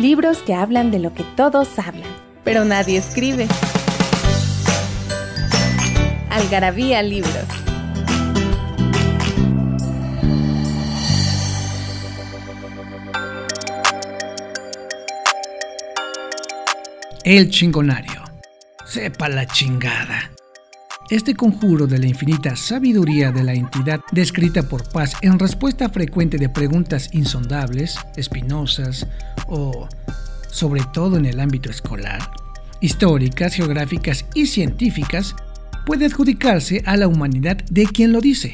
Libros que hablan de lo que todos hablan, pero nadie escribe. Algarabía Libros. El chingonario. Sepa la chingada. Este conjuro de la infinita sabiduría de la entidad descrita por Paz en respuesta frecuente de preguntas insondables, espinosas o, sobre todo en el ámbito escolar, históricas, geográficas y científicas, puede adjudicarse a la humanidad de quien lo dice.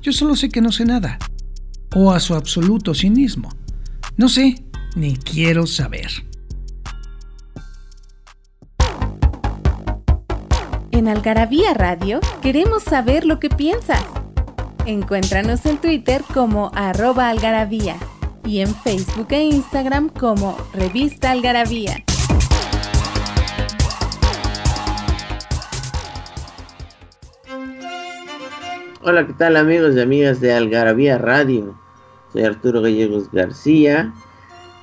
Yo solo sé que no sé nada, o a su absoluto cinismo. No sé, ni quiero saber. En Algarabía Radio queremos saber lo que piensas. Encuéntranos en Twitter como arroba algarabía y en Facebook e Instagram como revista algarabía. Hola, ¿qué tal amigos y amigas de Algarabía Radio? Soy Arturo Gallegos García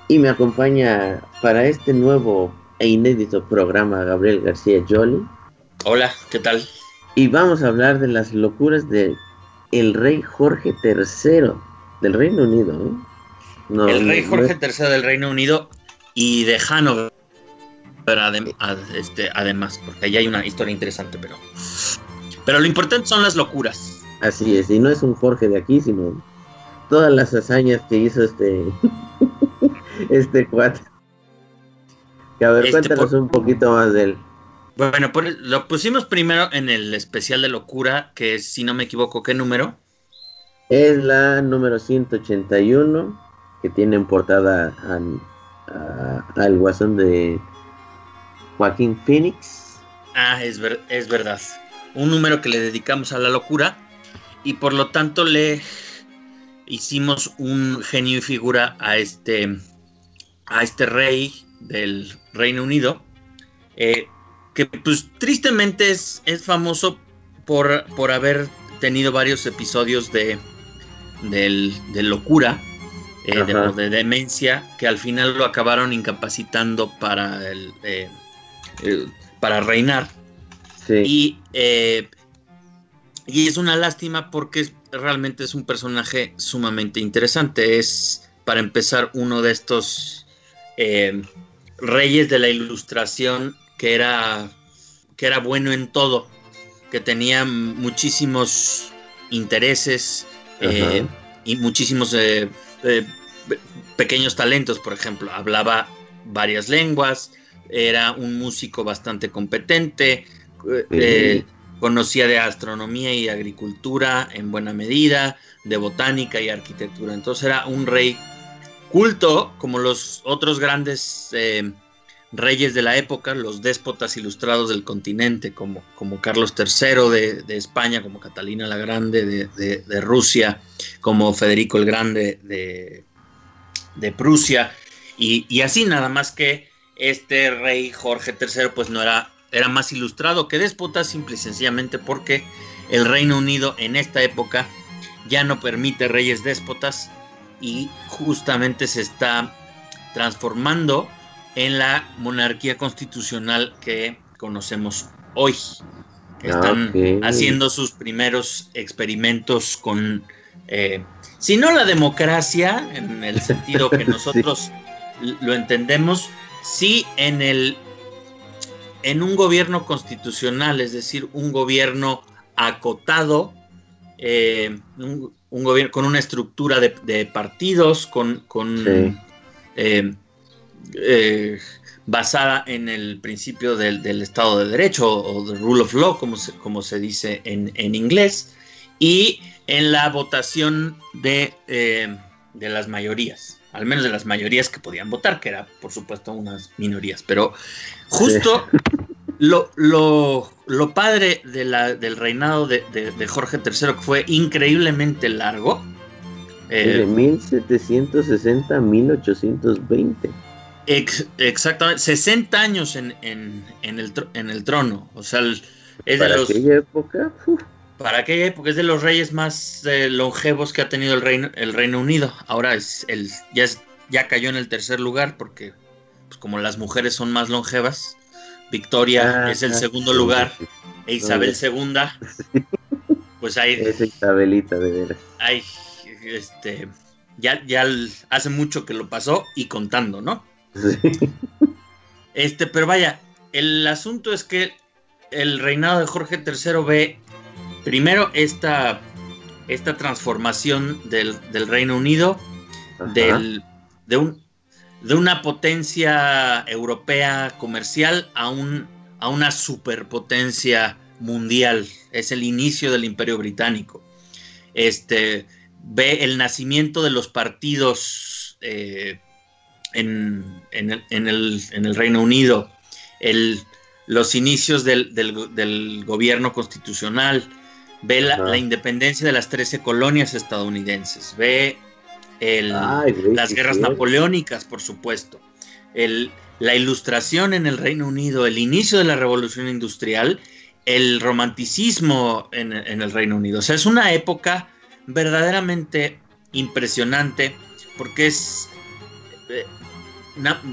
y me acompaña para este nuevo e inédito programa Gabriel García Jolly Hola, ¿qué tal? Y vamos a hablar de las locuras de el rey Jorge III del Reino Unido. ¿eh? el rey Jorge III del Reino Unido y de Hanover, este, además, porque ahí hay una historia interesante, pero, pero lo importante son las locuras. Así es, y no es un Jorge de aquí, sino todas las hazañas que hizo este, este cuate. Que a ver, este cuéntanos un poquito más de él. Bueno, lo pusimos primero en el especial de locura, que es, si no me equivoco, ¿qué número? Es la número 181, que tiene en portada al guasón de Joaquín Phoenix. Ah, es, es verdad. Un número que le dedicamos a la locura y por lo tanto le hicimos un genio y figura a este, a este rey del Reino Unido. Eh, que pues tristemente es, es famoso por, por haber tenido varios episodios de, de locura, eh, de, demencia, que al final lo acabaron incapacitando para, el, eh, para reinar. Y, eh, y es una lástima porque realmente es un personaje sumamente interesante. Es, para empezar, uno de estos reyes de la ilustración que era, que era bueno en todo, que tenía muchísimos intereses eh, y muchísimos eh, eh, pequeños talentos, por ejemplo, hablaba varias lenguas, era un músico bastante competente, conocía de astronomía y agricultura en buena medida, de botánica y arquitectura, entonces era un rey culto como los otros grandes reyes de la época, los déspotas ilustrados del continente, como, como Carlos III de, España, como Catalina la Grande de, Rusia, como Federico el Grande de, Prusia, y, así nada más que este rey Jorge III pues no era, era más ilustrado que déspota, simple y sencillamente porque el Reino Unido en esta época ya no permite reyes déspotas y justamente se está transformando en la monarquía constitucional que conocemos hoy. Están haciendo sus primeros experimentos con, eh, si no la democracia, en el sentido que nosotros lo entendemos, sí en el en un gobierno constitucional, es decir, un gobierno acotado, eh, un, gobierno con una estructura de, partidos, con, con eh, eh, basada en el principio del, Estado de Derecho o del Rule of Law, como se, como se dice en, inglés, y en la votación de, eh, de las mayorías. al menos de las mayorías que podían votar, que era por supuesto unas minorías, pero justo lo, lo, lo, padre de la, del reinado de, Jorge III, que fue increíblemente largo. de 1760 a 1820. Exactamente, 60 años en, en, en, el, en el trono. O sea, es de los, aquella época. Para aquella época es de los reyes más eh, longevos que ha tenido el Reino, el Reino Unido. Ahora es el, ya, ya cayó en el tercer lugar porque pues, como las mujeres son más longevas, Victoria ah, es el segundo lugar e Isabel segunda. Pues ahí. Es Isabelita, de veras. Ay, este. Ya, ya hace mucho que lo pasó y contando, ¿no? Este, pero vaya, el asunto es que el reinado de Jorge III ve primero esta, esta transformación del, Reino Unido, del, de, un, de una potencia europea comercial a, un, a una superpotencia mundial. Es el inicio del imperio británico. Este, ve el nacimiento de los partidos eh, en, el, Reino Unido, el, los inicios del, gobierno constitucional, ve la, independencia de las 13 colonias estadounidenses, ve las guerras napoleónicas, por supuesto, la ilustración en el Reino Unido, el inicio de la revolución industrial, el romanticismo en, el Reino Unido. O sea, es una época verdaderamente impresionante porque es,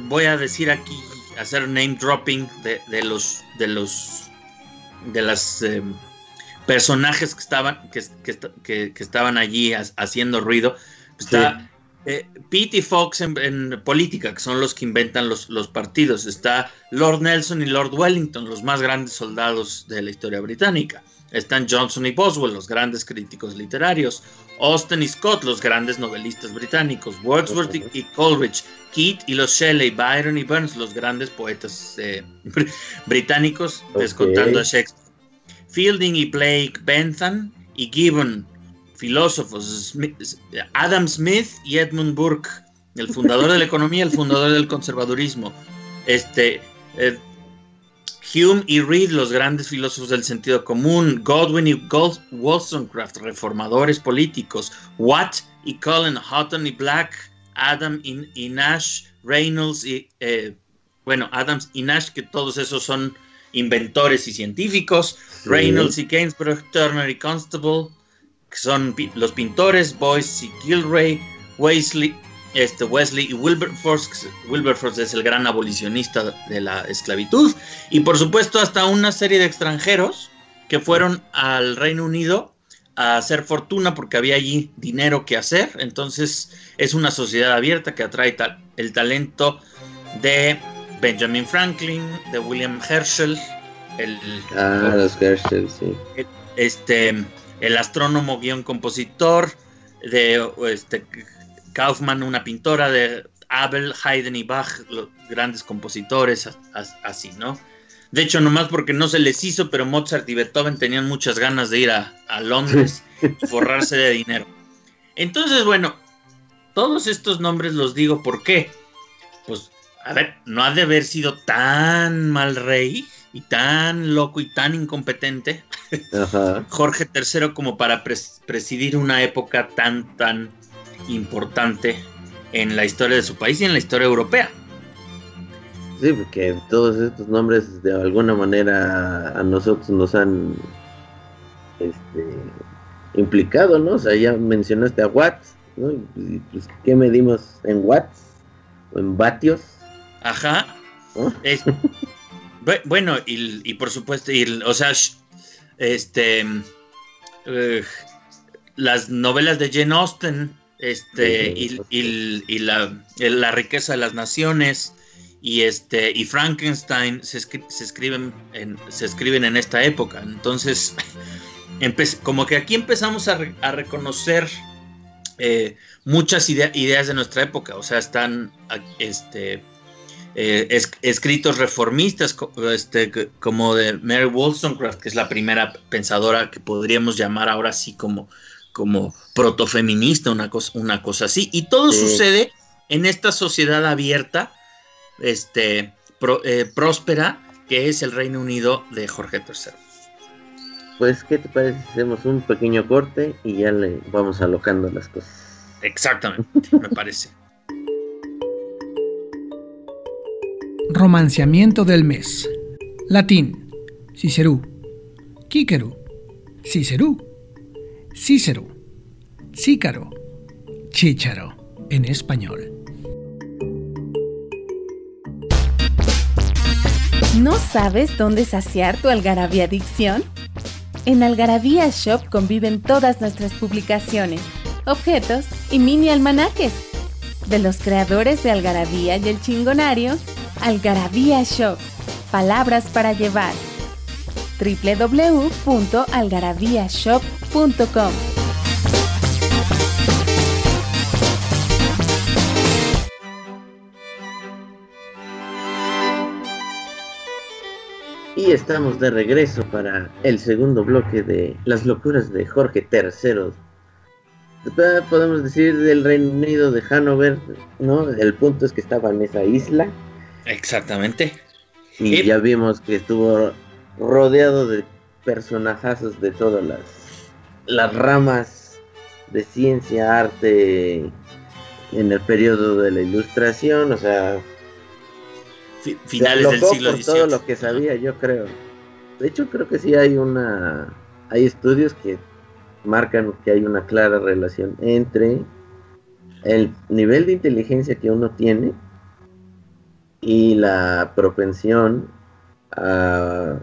voy a decir aquí, hacer name dropping de, los, de los, de las... Eh, personajes que estaban, que, estaban allí haciendo ruido, Está eh, Pete y Fox en, política, que son los que inventan los, los, partidos. Está Lord Nelson y Lord Wellington, los más grandes soldados de la historia británica. Están Johnson y Boswell, los grandes críticos literarios. Austin y Scott, los grandes novelistas británicos. Wordsworth y, Coleridge. Keats y los Shelley. Byron y Burns, los grandes poetas eh, británicos, descontando a Shakespeare. Fielding y Blake Bentham y Gibbon, filósofos, Adam Smith y Edmund Burke, el fundador de la economía, el fundador del conservadurismo. Este, eh, Hume y Reed, los grandes filósofos del sentido común, Godwin y Wollstonecraft, reformadores políticos, Watt y Cullen, Houghton y Black, Adam y, Nash, Reynolds y, eh, bueno, Adams y Nash, que todos esos son inventores y científicos, Reynolds y Gainsborough, Turner y Constable, que son los pintores Boyce y Gilray, Wesley, este Wesley y Wilberforce. Wilberforce es el gran abolicionista de la esclavitud. Y por supuesto hasta una serie de extranjeros que fueron al Reino Unido a hacer fortuna porque había allí dinero que hacer. Entonces es una sociedad abierta que atrae el talento de Benjamin Franklin, de William Herschel. El, ah, los Herschel, sí. este, el astrónomo guion compositor, de este, Kaufman, una pintora, de Abel, Haydn y Bach, los grandes compositores, así, ¿no? De hecho, nomás porque no se les hizo, pero Mozart y Beethoven tenían muchas ganas de ir a, a Londres y forrarse de dinero. Entonces, bueno, todos estos nombres los digo ¿por qué? Pues, a ver, no ha de haber sido tan mal rey y tan loco y tan incompetente Jorge III como para presidir una época tan, tan importante en la historia de su país y en la historia europea. Sí, porque todos estos nombres de alguna manera a nosotros nos han este, implicado, ¿no? O sea, ya mencionaste a Watts, ¿no? pues, ¿Qué medimos en watts o en vatios? Ajá. Bueno, y, por supuesto, o sea, este, eh, las novelas de Jane Austen, este, y, la, riqueza de las naciones, y este, y Frankenstein se, escriben, en, se escriben en esta época. Entonces, como que aquí empezamos a, reconocer eh, muchas ideas de nuestra época, o sea, están, este, eh, escritos reformistas este, como de Mary Wollstonecraft, que es la primera pensadora que podríamos llamar ahora sí como, como protofeminista, una cosa, una cosa así. Y todo sucede en esta sociedad abierta, este, eh, próspera, que es el Reino Unido de Jorge III. Pues, ¿qué te parece si hacemos un pequeño corte y ya le vamos alocando las cosas? Exactamente, me parece. Romanciamiento del mes. Latín. Cicerú. Quíquero. Cicerú. Cícero. Cícaro. Chícharo en español. ¿No sabes dónde saciar tu algarabía adicción? En Algarabía Shop conviven todas nuestras publicaciones, objetos y mini almanaques. De los creadores de Algarabía y el Chingonario, Algarabía Shop, palabras para llevar. www.algarabíashop.com Y estamos de regreso para el segundo bloque de las locuras de Jorge III. Podemos decir del Reino Unido de Hanover, ¿no? El punto es que estaba en esa isla. Exactamente. Y ya vimos que estuvo rodeado de personajazos de todas las, las ramas de ciencia, arte en el periodo de la ilustración, o sea, finales del siglo por todo lo que sabía, yo creo. De hecho, creo que sí hay una. Hay estudios que marcan que hay una clara relación entre el nivel de inteligencia que uno tiene y la propensión a,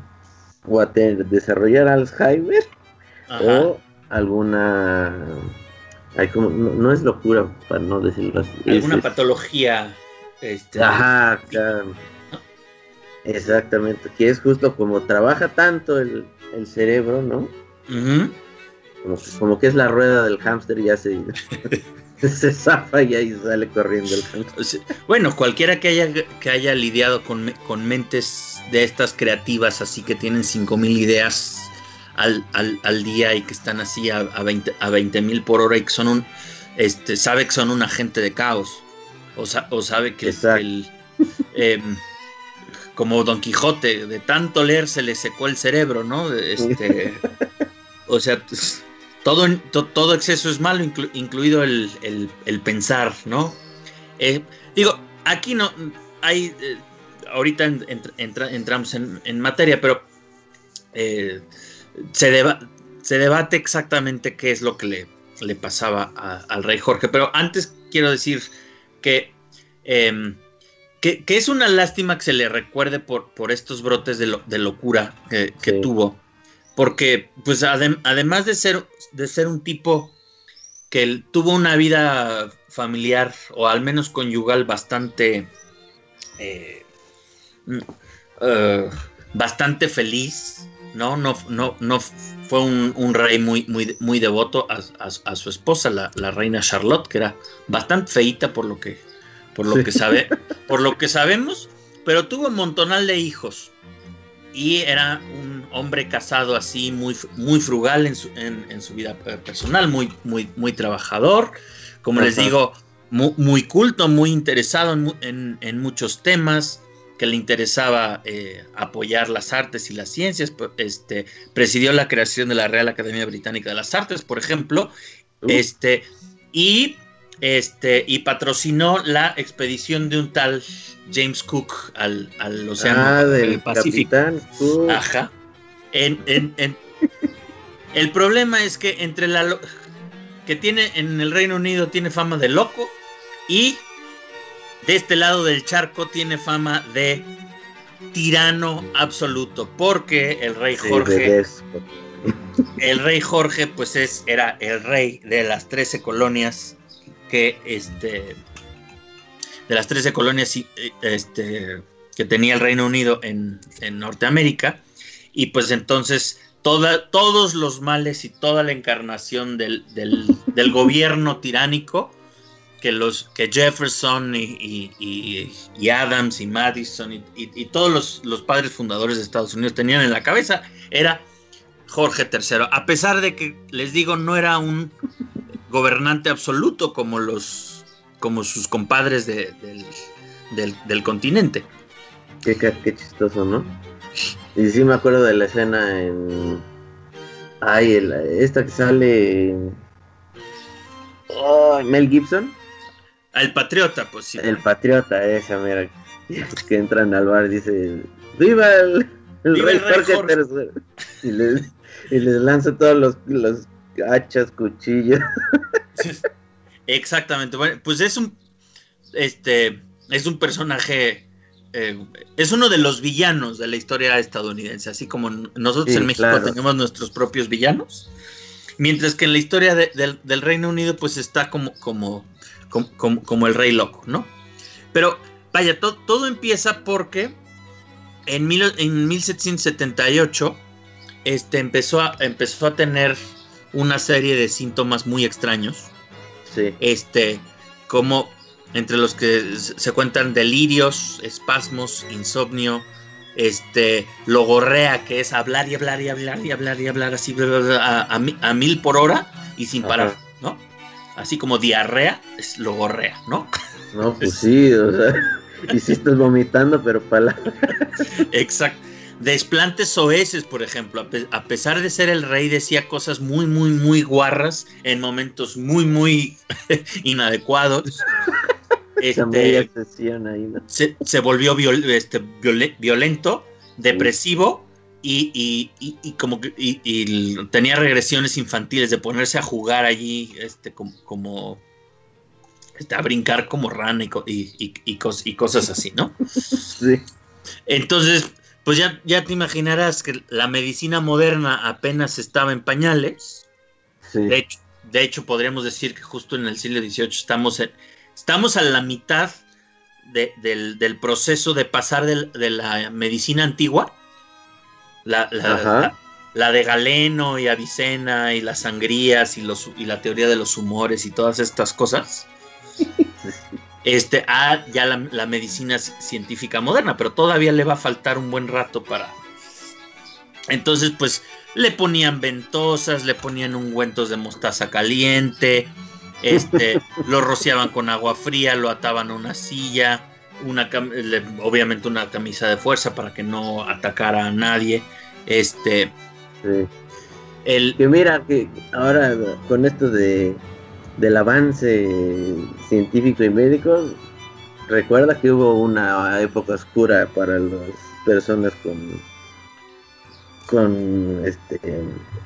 o a desarrollar Alzheimer o alguna hay como, no, es locura para no decirlo así alguna patología este, ajá claro. Exactamente, que es justo como trabaja tanto el, cerebro, ¿no? como, que es la rueda del hámster y ya se, se zafa y ahí sale corriendo el hámster. Bueno, cualquiera que haya, que haya lidiado con, con mentes de estas creativas, así que tienen 5000 ideas al, al, día y que están así a, a 20 mil por hora y que son un, este, sabe que son un agente de caos. O, o sabe que el, em, como Don Quijote, de tanto leer se le secó el cerebro, ¿no? Este, o sea, todo, todo exceso es malo, incluido el, pensar, ¿no? Eh, digo, aquí no hay, eh, ahorita entramos en, materia, pero eh, se, se debate exactamente qué es lo que le, le pasaba al rey Jorge, pero antes quiero decir que em, que, es una lástima que se le recuerde por, por estos brotes de, de locura que, tuvo. Porque, pues, además de ser, de ser un tipo que tuvo una vida familiar o al menos conyugal bastante. Eh, mm, eh, bastante feliz, ¿no? No, no, no fue un, rey muy, muy, muy devoto a, su esposa, la, la, reina Charlotte, que era bastante feita por lo que por lo que sabe, por lo que sabemos, pero tuvo un montonal de hijos. Y era un hombre casado así muy, muy frugal en su, en, su vida personal, muy, muy, muy trabajador, como les digo, muy, culto, muy interesado en, muchos temas que le interesaba eh, apoyar las artes y las ciencias, este, presidió la creación de la Real Academia Británica de las Artes, por ejemplo, este, y este, y patrocinó la expedición de un tal James Cook al, Océano ah, del Pacífico. Ajá. el problema es que entre la que tiene en el Reino Unido tiene fama de loco y de este lado del charco tiene fama de tirano absoluto porque el rey Jorge el rey Jorge pues es era el rey de las 13 colonias que este, de las 13 colonias eh, este, que tenía el Reino Unido en, Norteamérica, y pues entonces toda, todos los males y toda la encarnación del, gobierno tiránico que, los, que Jefferson y, Adams y Madison y, todos los, los, padres fundadores de Estados Unidos tenían en la cabeza era Jorge III. A pesar de que, les digo, no era un gobernante absoluto como los, como sus compadres del, del, continente. Qué, qué, chistoso, ¿no? Y sí me acuerdo de la escena en... Ay, esta que sale... Mel Gibson. El Patriota, pues sí. El Patriota, esa, mira. Que entran al bar y dice... ¡Viva el, rey, Jorge Y les, y les lanza todos los, los hachas, cuchillos. Exactamente. Bueno, pues es un este es un personaje eh, es uno de los villanos de la historia estadounidense, así como nosotros en México tenemos nuestros propios villanos, mientras que en la historia del Reino Unido pues está como, como, como, el rey loco, ¿no? Pero vaya, todo empieza porque en, en 1778 este, empezó, a, empezó a tener una serie de síntomas muy extraños. Sí. Este, como entre los que se cuentan delirios, espasmos, insomnio, este, logorrea, que es hablar y hablar y hablar y hablar y hablar así a, mil por hora y sin parar. Así como diarrea es logorrea, ¿no? No, pues sí, o sea, y si estás vomitando, pero para Exacto. Desplantes soeces, por ejemplo, a, pesar de ser el rey, decía cosas muy, muy, muy guarras en momentos muy, muy inadecuados. Este, se, volvió este, violento, depresivo y, como tenía regresiones infantiles de ponerse a jugar allí este, como, este, a brincar como rana y, y, cosas así, ¿no? Sí. Entonces, pues ya, ya te imaginarás que la medicina moderna apenas estaba en pañales. De, hecho, de hecho, podríamos decir que justo en el siglo XVIII estamos en, Estamos a la mitad del, proceso de pasar de, la medicina antigua, la, de Galeno y Avicena y las sangrías y, los, y la teoría de los humores y todas estas cosas, este, a ya la, medicina científica moderna, pero todavía le va a faltar un buen rato para... Entonces, pues le ponían ventosas, le ponían ungüentos de mostaza caliente, este, lo rociaban con agua fría, lo ataban a una silla, una obviamente una camisa de fuerza para que no atacara a nadie. Este, el, que mira que ahora con esto de del avance científico y médico, recuerda que hubo una época oscura para las personas con con este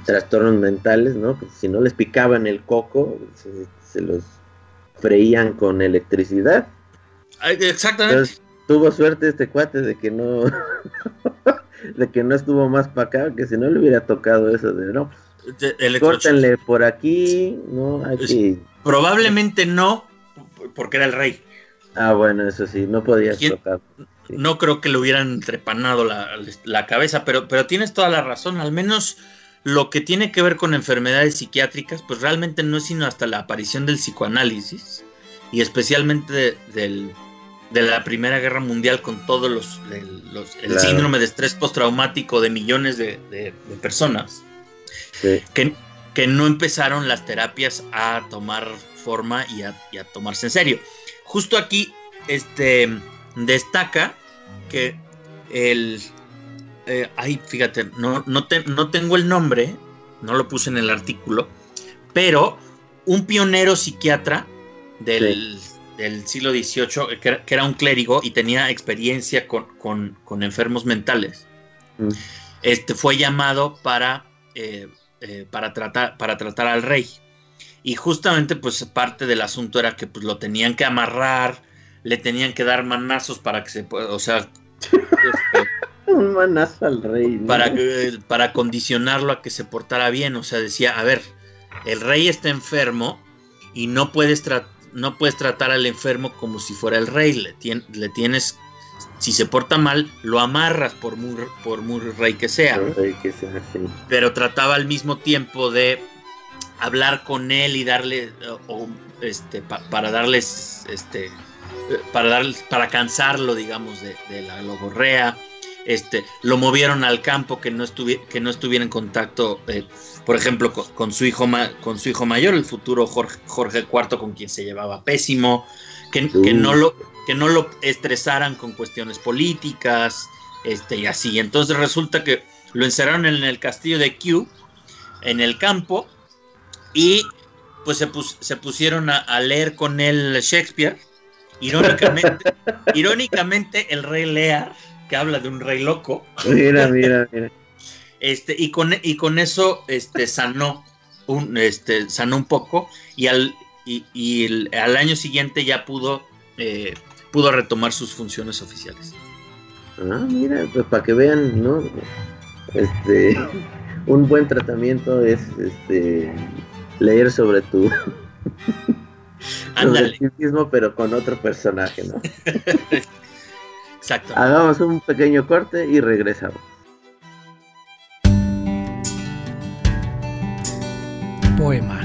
trastornos mentales, ¿no? si no les picaban el coco, se los freían con electricidad. Exactamente. tuvo suerte este cuate de que no de que no estuvo más para acá, que si no le hubiera tocado eso de no. Córtenle por aquí, no, aquí. Probablemente no, porque era el rey. Ah, bueno, eso sí, no podías tocar. No creo que le hubieran trepanado la, la, cabeza, pero, pero tienes toda la razón, al menos lo que tiene que ver con enfermedades psiquiátricas, pues realmente no es sino hasta la aparición del psicoanálisis y especialmente de, la Primera Guerra Mundial con todos los, el síndrome de estrés postraumático de millones de, personas que, que, no empezaron las terapias a tomar forma y a, y a tomarse en serio. Justo aquí este, destaca que el, eh, ay, fíjate, no, no, no tengo el nombre, no lo puse en el artículo, pero un pionero psiquiatra del, siglo XVIII, que era, un clérigo y tenía experiencia con, enfermos mentales, mm. este, fue llamado para, eh, eh, para, tratar, para tratar al rey. Y justamente, pues parte del asunto era que pues, lo tenían que amarrar, le tenían que dar manazos para que se pueda, o sea, este, un manazo al rey. Para, para condicionarlo a que se portara bien. O sea, decía, a ver, el rey está enfermo y no puedes, no puedes tratar al enfermo como si fuera el rey. Le, le tienes, si se porta mal, lo amarras por muy, por muy rey que sea. Pero trataba al mismo tiempo de hablar con él y darle, este, para darles, este, para, dar, para cansarlo, digamos, de, de la logorrea este, lo movieron al campo, que no, que no estuviera en contacto, eh, por ejemplo, con, su hijo con su hijo mayor, el futuro Jorge, Jorge IV, con quien se llevaba pésimo, que, que, no lo, que no lo estresaran con cuestiones políticas, este, y así. Entonces resulta que lo encerraron en el castillo de Kew, en el campo, y pues se, se pusieron a, leer con él Shakespeare. Irónicamente, irónicamente el rey Lear que habla de un rey loco. Mira, mira, mira. Este, y con, y con eso este, sanó, un, este, sanó un poco y al, y, al año siguiente ya pudo, eh, pudo retomar sus funciones oficiales. Ah, mira, pues para que vean, ¿no? Este, un buen tratamiento es este, leer sobre tu... Ándale. mismo, pero con otro personaje, ¿no? Exacto. Hagamos un pequeño corte y regresamos. Poema.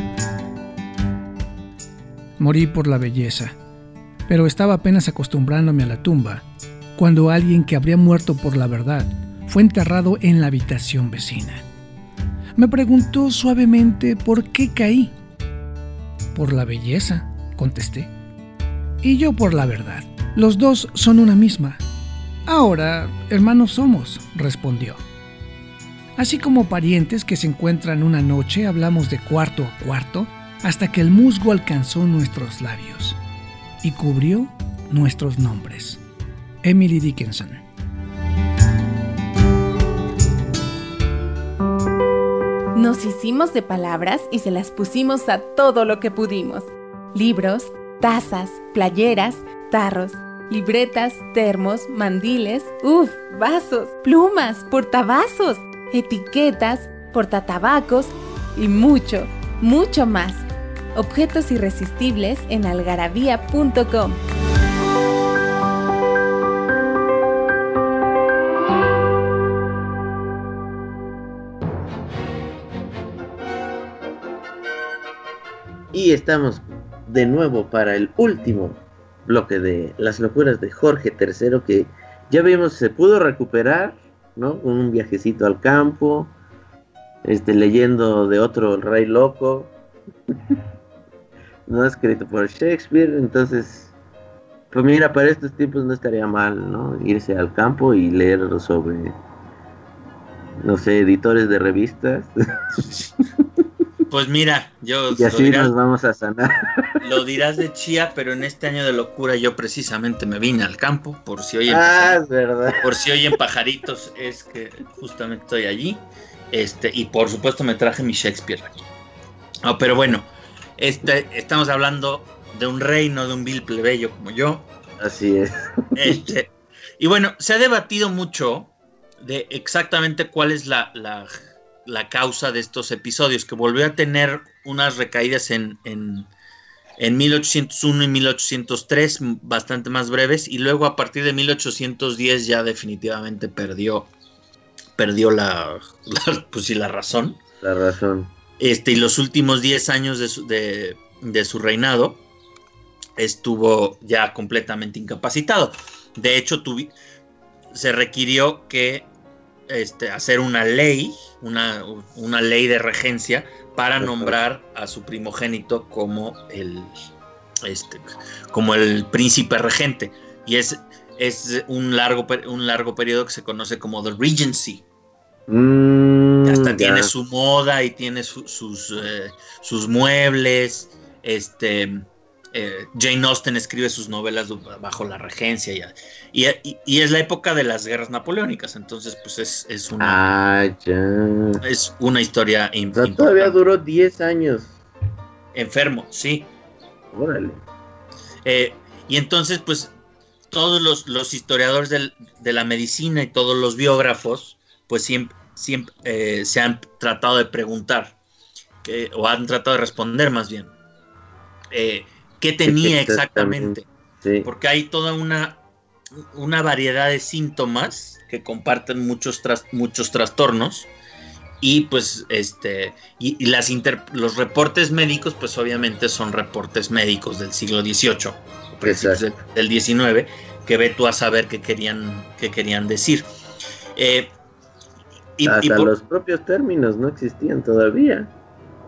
Morí por la belleza, pero estaba apenas acostumbrándome a la tumba cuando alguien que habría muerto por la verdad fue enterrado en la habitación vecina. Me preguntó suavemente por qué caí. Por la belleza, contesté. Y yo por la verdad. Los dos son una misma. Ahora, hermanos somos, respondió. Así como parientes que se encuentran una noche, hablamos de cuarto a cuarto hasta que el musgo alcanzó nuestros labios y cubrió nuestros nombres. Emily Dickinson. Nos hicimos de palabras y se las pusimos a todo lo que pudimos. Libros, tazas, playeras, tarros libretas, termos, mandiles, uff, vasos, plumas, portavasos, etiquetas, portatabacos y mucho, mucho más. Objetos irresistibles en algarabía.com. Y estamos de nuevo para el último bloque de las locuras de Jorge III que ya vimos se pudo recuperar, ¿no? Un viajecito al campo, este leyendo de otro rey loco, no escrito por Shakespeare, entonces pues mira, para estos tiempos no estaría mal, ¿no? Irse al campo y leer sobre no sé, editores de revistas. Pues mira, yo... Y así nos vamos a sanar. Lo dirás de chía, pero en este año de locura yo precisamente me vine al campo, por si oyen, ah, es verdad. Por si oyen pajaritos, es que justamente estoy allí. Este, y por supuesto me traje mi Shakespeare aquí. pero bueno, este, estamos hablando de un reino, de un vil plebeyo como yo. Así es. Este, y bueno, se ha debatido mucho de exactamente cuál es la la causa de estos episodios, que volvió a tener unas recaídas en, en, 1801 y 1803, bastante más breves, y luego a partir de 1810 ya definitivamente perdió, perdió la, pues sí, la razón. La razón. Este, y los últimos 10 años de su, de, de su reinado estuvo ya completamente incapacitado. De hecho, se requirió que este, hacer una ley, una, ley de regencia para nombrar a su primogénito como el, este, como el príncipe regente. Y es, es un, largo, un largo periodo que se conoce como The Regency. Mm, Hasta tiene su moda y tiene sus, eh, sus muebles. Este, eh, Jane Austen escribe sus novelas bajo la regencia y, y, es la época de las guerras napoleónicas, entonces pues es, una ah, es una historia importante. Todavía duró 10 años. Enfermo, sí. Órale. Eh, y entonces pues todos los, historiadores de la medicina y todos los biógrafos pues siempre, siempre eh, se han tratado de preguntar o han tratado de responder más bien. Eh, qué tenía exactamente. Porque hay toda una, una variedad de síntomas que comparten muchos, muchos trastornos. Y pues este y, las los reportes médicos pues obviamente son reportes médicos del siglo XVIII del, XIX que ve tú a saber qué querían qué querían decir. Eh, y, Hasta los propios términos no existían todavía.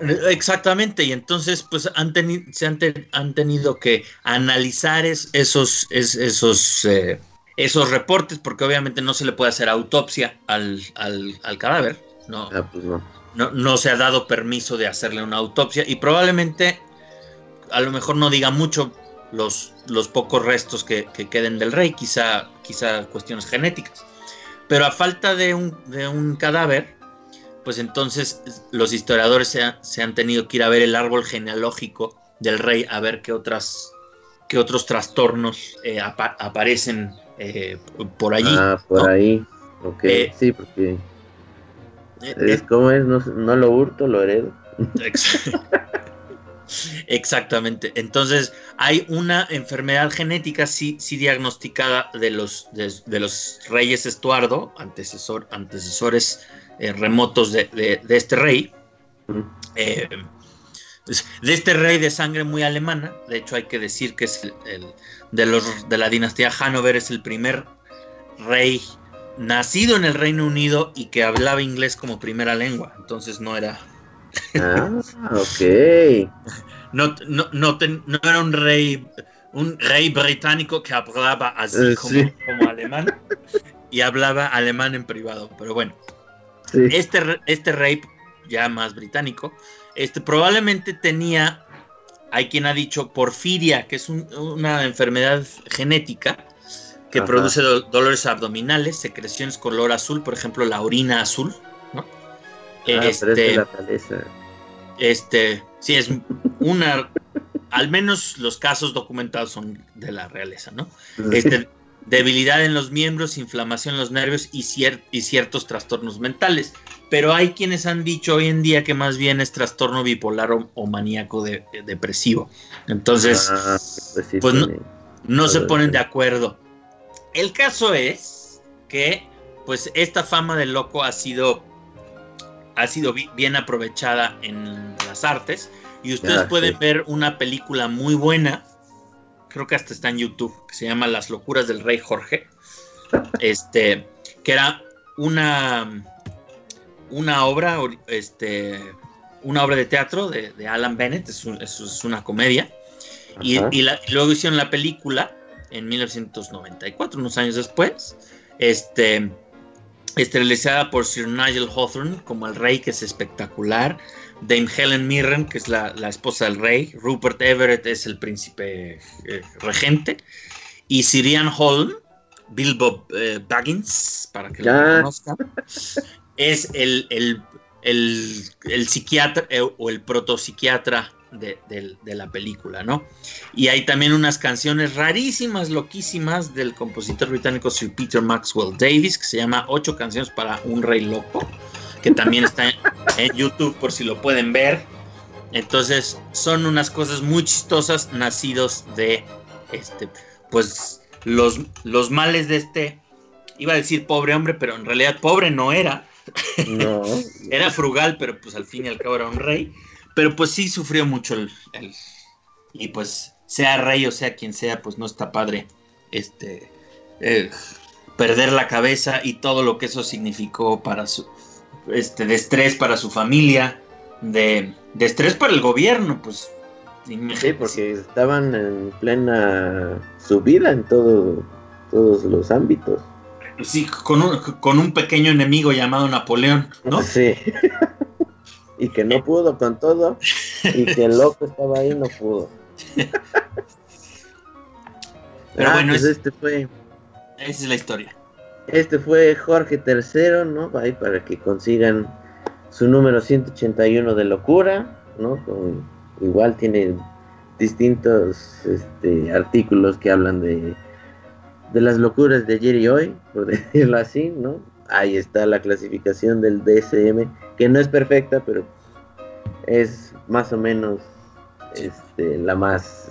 Exactamente, y entonces pues han, se han, tenido que analizar esos, esos, eh, esos reportes, porque obviamente no se le puede hacer autopsia al, cadáver, ah, pues no, no. no. se ha dado permiso de hacerle una autopsia y probablemente a lo mejor no diga mucho los, los pocos restos que, queden del rey, quizá, quizá cuestiones genéticas. Pero a falta de un, de un cadáver, pues entonces los historiadores se, han tenido que ir a ver el árbol genealógico del rey, a ver qué otras qué otros trastornos eh, aparecen eh, por allí. Ah, por ahí. Ok, eh, sí, porque es como es, no, no, lo hurto, lo heredo. Exactamente. Entonces, hay una enfermedad genética sí, sí diagnosticada de los, de, los reyes Estuardo, antecesor, antecesores eh, remotos de, este rey. Eh, de este rey de sangre muy alemana. De hecho, hay que decir que es el, de, los, de la dinastía Hanover, es el primer rey nacido en el Reino Unido y que hablaba inglés como primera lengua. Entonces no era Ah, ok. No, no, no, era un rey, un rey británico que hablaba así eh, como, alemán y hablaba alemán en privado. Pero bueno, este, este rey ya más británico, este probablemente tenía, hay quien ha dicho porfiria, que es una enfermedad genética que produce dolores abdominales, secreciones color azul, por ejemplo la orina azul Ah, este, este, sí, es una, al menos los casos documentados son de la realeza, ¿no? Este, debilidad en los miembros, inflamación en los nervios y, y ciertos trastornos mentales. Pero hay quienes han dicho hoy en día que más bien es trastorno bipolar o, maníaco de, depresivo. Entonces, ah, pues, pues no, se ponen de acuerdo. El caso es que, pues, esta fama de loco ha sido ha sido bien aprovechada en las artes. Y ustedes ah, pueden ver una película muy buena, creo que hasta está en YouTube, que se llama Las locuras del rey Jorge. Este, que era una, una obra, este, una obra de teatro de, Alan Bennett, es, es, una comedia. Y, luego hicieron la película en 1994, unos años después. Este, Esterilizada por Sir Nigel Hawthorne como el rey, que es espectacular. Dame Helen Mirren, que es la, esposa del rey. Rupert Everett es el príncipe eh, regente. Y Sirian Holm, Bilbo eh, Baggins, para que lo conozcan, es el, el, psiquiatra eh, o el protopsiquiatra de, la película, ¿no? Y hay también unas canciones rarísimas, loquísimas del compositor británico Sir Peter Maxwell Davis, que se llama Ocho canciones para un rey loco, que también está en, YouTube por si lo pueden ver. Entonces, son unas cosas muy chistosas nacidos de este, pues los, los males de este, iba a decir pobre hombre, pero en realidad pobre no era. No. era frugal, pero pues al fin y al cabo era un rey. Pero pues sí sufrió mucho el, y pues sea rey o sea quien sea, pues no está padre este eh, perder la cabeza y todo lo que eso significó para su este de estrés para su familia, de, de estrés para el gobierno, pues Sí, porque estaban en plena subida en todo, todos los ámbitos. Sí, con un, con un pequeño enemigo llamado Napoleón, ¿no? Sí. y que no pudo con todo y que el loco estaba ahí no pudo. Pero ah, bueno, pues este fue. Esa es la historia. Este fue Jorge III, ¿no? Ahí para que consigan su número 181 de locura, ¿no? igual tiene distintos este, artículos que hablan de, de las locuras de ayer y hoy, por decirlo así, ¿no? Ahí está la clasificación del DSM que no es perfecta, pero es más o menos este, la más...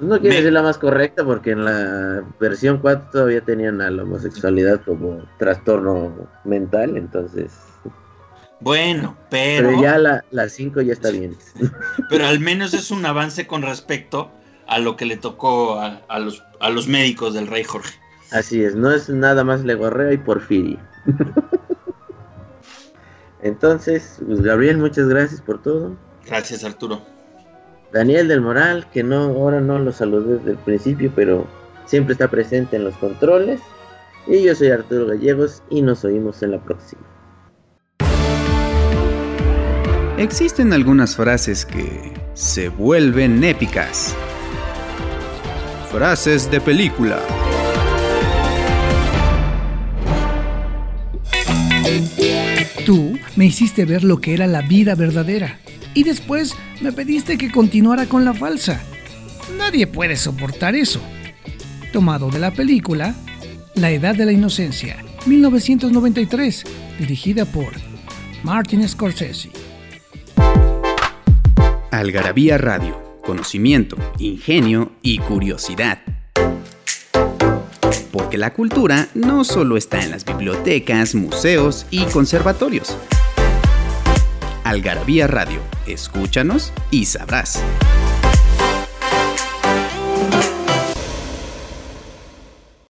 No quiero decir la más correcta porque en la versión 4 todavía tenían a la homosexualidad como trastorno mental, entonces... Bueno, pero... Pero ya la, la 5 ya está bien. Pero al menos es un avance con respecto a lo que le tocó a, los, a los médicos del rey Jorge. Así es, no es nada más Legorrea y Porfirio. Entonces, pues, Gabriel, muchas gracias por todo. Gracias, Arturo. Daniel del Moral, que no ahora no lo saludé desde el principio, pero siempre está presente en los controles. Y yo soy Arturo Gallegos y nos oímos en la próxima. Existen algunas frases que se vuelven épicas. Frases de película. Me hiciste ver lo que era la vida verdadera y después me pediste que continuara con la falsa. Nadie puede soportar eso. Tomado de la película La Edad de la Inocencia, 1993, dirigida por Martin Scorsese. Algarabía Radio, conocimiento, ingenio y curiosidad. Porque la cultura no solo está en las bibliotecas, museos y conservatorios. Algarabía Radio, escúchanos y sabrás.